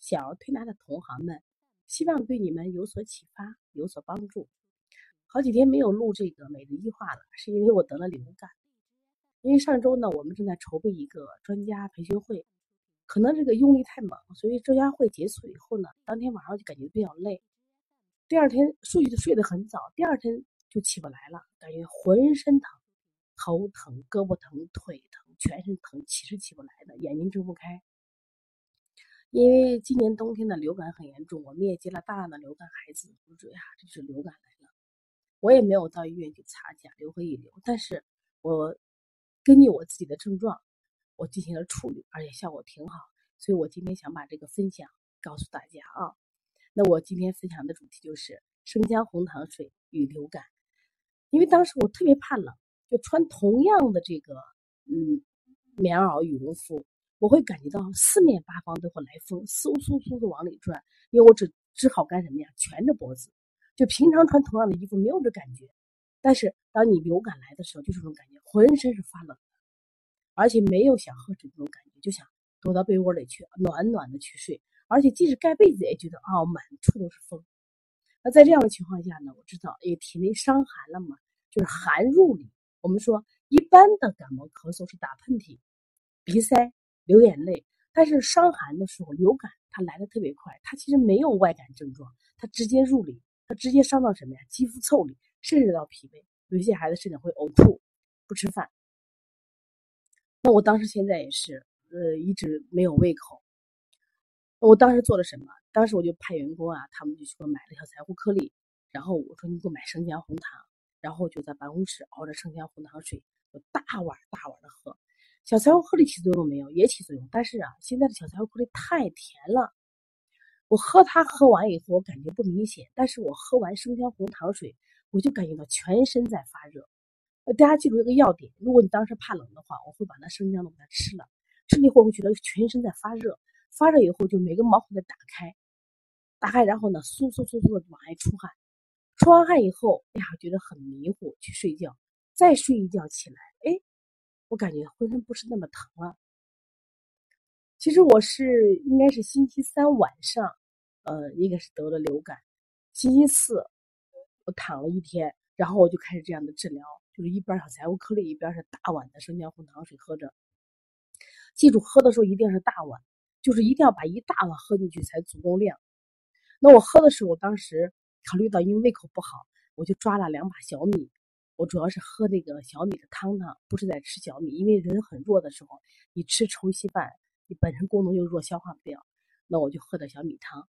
小儿推拿的同行们，希望对你们有所启发，有所帮助。好几天没有录这个每日一话了，是因为我得了流感。因为上周呢，我们正在筹备一个专家培训会，可能这个用力太猛，所以专家会结束以后呢，当天晚上就感觉比较累。第二天睡就睡得很早，第二天就起不来了，感觉浑身疼，头疼、胳膊疼、腿疼，全身疼，起是起不来的，眼睛睁不开。因为今年冬天的流感很严重，我们也接了大量的流感孩子。我说呀，这是流感来了。我也没有到医院去查甲流和乙流，但是我根据我自己的症状，我进行了处理，而且效果挺好。所以我今天想把这个分享告诉大家啊。那我今天分享的主题就是生姜红糖水与流感。因为当时我特别怕冷，就穿同样的这个嗯棉袄羽绒服。我会感觉到四面八方都会来风，嗖嗖嗖的往里转，因为我只只好干什么呀？蜷着脖子。就平常穿同样的衣服没有这感觉，但是当你流感来的时候，就是这种感觉，浑身是发冷的，而且没有想喝水这种感觉，就想躲到被窝里去暖暖的去睡，而且即使盖被子也觉得啊满处都是风。那在这样的情况下呢，我知道也体内伤寒了嘛，就是寒入里。我们说一般的感冒咳嗽是打喷嚏、鼻塞。流眼泪，但是伤寒的时候，流感它来的特别快，它其实没有外感症状，它直接入里，它直接伤到什么呀？肌肤腠理，甚至到脾胃，有些孩子甚至会呕吐，不吃饭。那我当时现在也是，呃，一直没有胃口。我当时做了什么？当时我就派员工啊，他们就去给我买了小柴胡颗粒，然后我说你给我买生姜红糖，然后就在办公室熬着生姜红糖水，我大碗大碗的喝。小柴胡颗粒起作用没有？也起作用，但是啊，现在的小柴胡颗粒太甜了。我喝它喝完以后，我感觉不明显，但是我喝完生姜红糖水，我就感觉到全身在发热。大家记住一个要点：如果你当时怕冷的话，我会把那生姜都给它吃了，吃了以后会觉得全身在发热，发热以后就每个毛孔在打开，打开然后呢，嗖嗖嗖嗖的往外出汗，出完汗以后，哎呀，觉得很迷糊，去睡觉，再睡一觉起来，我感觉浑身不是那么疼了。其实我是应该是星期三晚上，呃，应该是得了流感。星期四我躺了一天，然后我就开始这样的治疗，就是一边小柴胡颗粒，一边是大碗的生姜红糖水喝着。记住，喝的时候一定是大碗，就是一定要把一大碗喝进去才足够量。那我喝的时候，我当时考虑到因为胃口不好，我就抓了两把小米。我主要是喝那个小米的汤汤，不是在吃小米，因为人很弱的时候，你吃稠稀饭，你本身功能又弱，消化不掉，那我就喝点小米汤。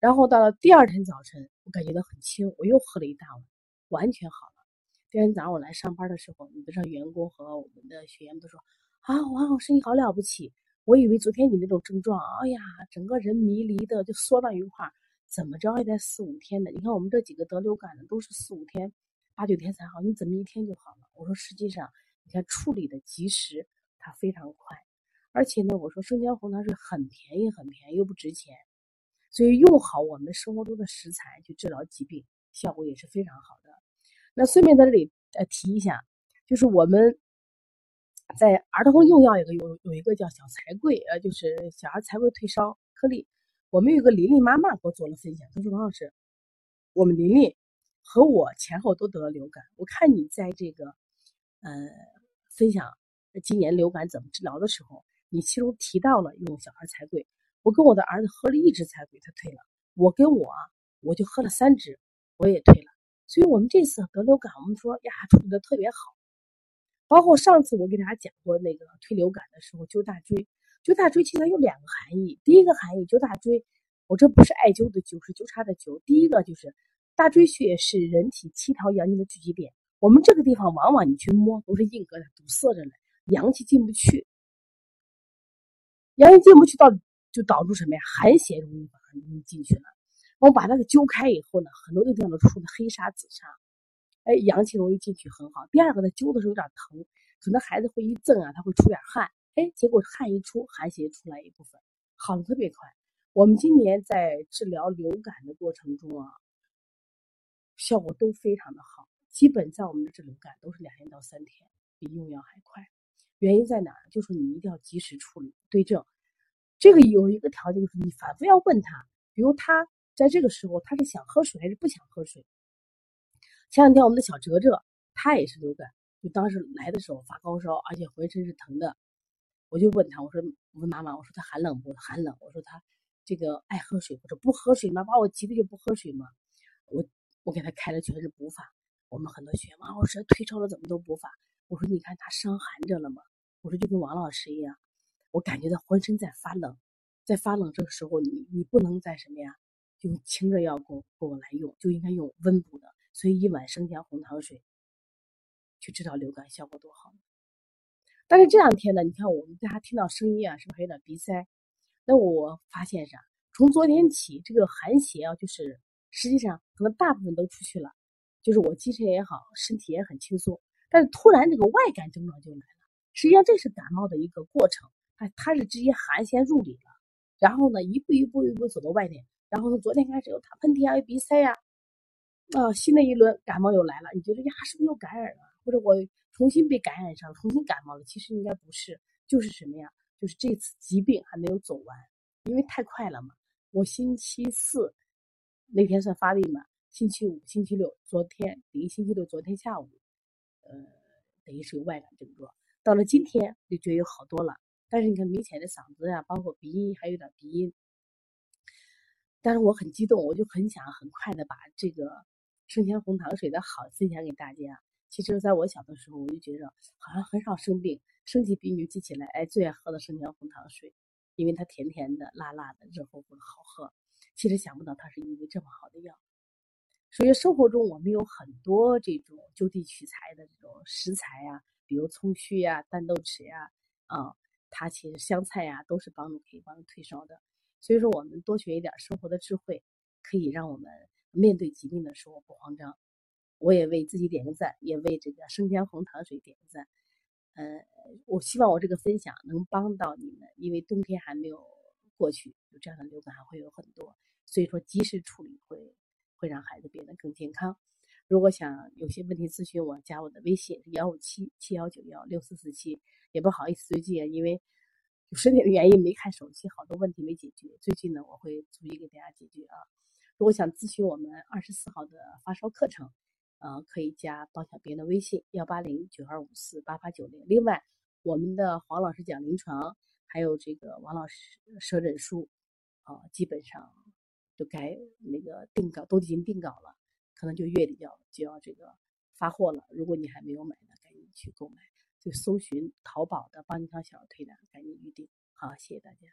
然后到了第二天早晨，我感觉到很轻，我又喝了一大碗，完全好了。第二天早上我来上班的时候，你的员工和我们的学员都说：“啊，王老师你好了不起！我以为昨天你那种症状，哎呀，整个人迷离的就缩到一块儿，怎么着也得四五天的。你看我们这几个得流感的都是四五天。”八九天才好，你怎么一天就好了？我说实际上，你看处理的及时，它非常快，而且呢，我说生姜红糖水很便宜，很便宜又不值钱，所以用好我们生活中的食材去治疗疾病，效果也是非常好的。那顺便在这里呃提一下，就是我们在儿童用药有个有有一个叫小柴桂，呃，就是小儿柴桂退烧颗粒，我们有个琳琳妈妈给我做了分享，她说王老师，我们琳琳。和我前后都得了流感，我看你在这个，呃，分享今年流感怎么治疗的时候，你其中提到了用小儿柴桂。我跟我的儿子喝了一支柴桂，他退了；我跟我我就喝了三支，我也退了。所以，我们这次得流感，我们说呀，处理的特别好。包括上次我给大家讲过那个退流感的时候，灸大椎。灸大椎其实有两个含义，第一个含义灸大椎，我这不是艾灸的灸，是灸叉的灸。第一个就是。大椎穴是人体七条阳经的聚集点，我们这个地方往往你去摸都是硬疙瘩堵塞着呢，阳气进不去。阳气进不去到就导致什么呀？寒邪容易容易进去了。我把它给揪开以后呢，很多地方都出了黑沙、紫沙，哎，阳气容易进去很好。第二个呢，揪的时候有点疼，可能孩子会一震啊，他会出点汗，哎，结果汗一出，寒邪出来一部分，好的特别快。我们今年在治疗流感的过程中啊，效果都非常的好，基本在我们的治流感都是两天到三天，比用药还快。原因在哪？就是你一定要及时处理对症。这个有一个条件，就是你反复要问他，比如他。在这个时候，他是想喝水还是不想喝水？前两天我们的小哲哲，他也是流感，就当时来的时候发高烧，而且浑身是疼的。我就问他，我说：“我问妈妈，我说他寒冷不？寒冷。我说他这个爱喝水，我说不喝水吗？把我急的就不喝水吗？我我给他开了全是补法。我们很多学员啊我说退烧了怎么都补法？我说你看他伤寒着了吗？我说就跟王老师一样，我感觉到浑身在发冷，在发冷这个时候，你你不能再什么呀？”用清热药给我给我来用，就应该用温补的，所以一碗生姜红糖水去治疗流感效果多好。但是这两天呢，你看我们大家听到声音啊，是不是有点鼻塞？那我发现啥？从昨天起，这个寒邪啊，就是实际上可能大部分都出去了，就是我精神也好，身体也很轻松。但是突然这个外感症状就来了，实际上这是感冒的一个过程，它它是直接寒先入里了，然后呢一步一步一步走到外面。然后从昨天开始又打喷嚏啊，又鼻塞呀，啊，新的一轮感冒又来了。你觉得呀，是不是又感染了？或者我重新被感染上，重新感冒了？其实应该不是，就是什么呀？就是这次疾病还没有走完，因为太快了嘛。我星期四那天算发病嘛，星期五、星期六，昨天等于星期六昨天下午，呃，等于是有外感症状。到了今天就觉得有好多了，但是你看明显的嗓子呀，包括鼻音还有点鼻音。但是我很激动，我就很想很快的把这个生姜红糖水的好分享给大家。其实，在我小的时候，我就觉着好像很少生病，生起病就记起来，哎，最爱喝的生姜红糖水，因为它甜甜的、辣辣的、热乎乎的好喝。其实想不到它是因为这么好的药。所以生活中我们有很多这种就地取材的这种食材呀，比如葱须呀、淡豆豉呀，啊，它其实香菜呀都是帮助可以帮助退烧的。所以说，我们多学一点生活的智慧，可以让我们面对疾病的时候不慌张。我也为自己点个赞，也为这个生姜红糖水点个赞。呃，我希望我这个分享能帮到你们，因为冬天还没有过去，有这样的流感还会有很多。所以说，及时处理会会让孩子变得更健康。如果想有些问题咨询我，加我的微信幺五七七幺九幺六四四七。也不好意思最近，因为。身体的原因没看手机，好多问题没解决。最近呢，我会逐一给大家解决啊。如果想咨询我们二十四号的发烧课程，呃，可以加包小编的微信幺八零九二五四八八九零。另外，我们的黄老师讲临床，还有这个王老师舌诊书，啊，基本上就该那个定稿都已经定稿了，可能就月底要就要这个发货了。如果你还没有买的，赶紧去购买。就搜寻淘宝的邦尼康小儿推拿，赶紧预定。好，谢谢大家。